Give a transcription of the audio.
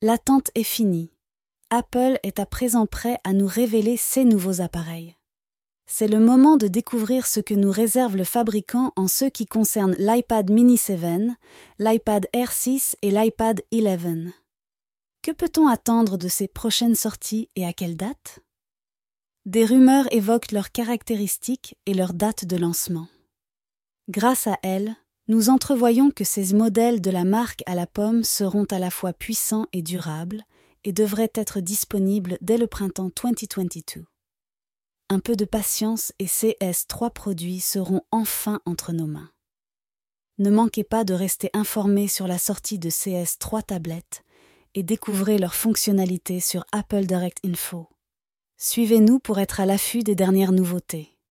L'attente est finie. Apple est à présent prêt à nous révéler ses nouveaux appareils. C'est le moment de découvrir ce que nous réserve le fabricant en ce qui concerne l'iPad mini 7, l'iPad Air 6 et l'iPad 11. Que peut-on attendre de ces prochaines sorties et à quelle date? Des rumeurs évoquent leurs caractéristiques et leur date de lancement. Grâce à elles, nous entrevoyons que ces modèles de la marque à la pomme seront à la fois puissants et durables et devraient être disponibles dès le printemps 2022. Un peu de patience et ces S3 produits seront enfin entre nos mains. Ne manquez pas de rester informés sur la sortie de CS3 tablettes et découvrez leurs fonctionnalités sur Apple Direct Info. Suivez-nous pour être à l'affût des dernières nouveautés.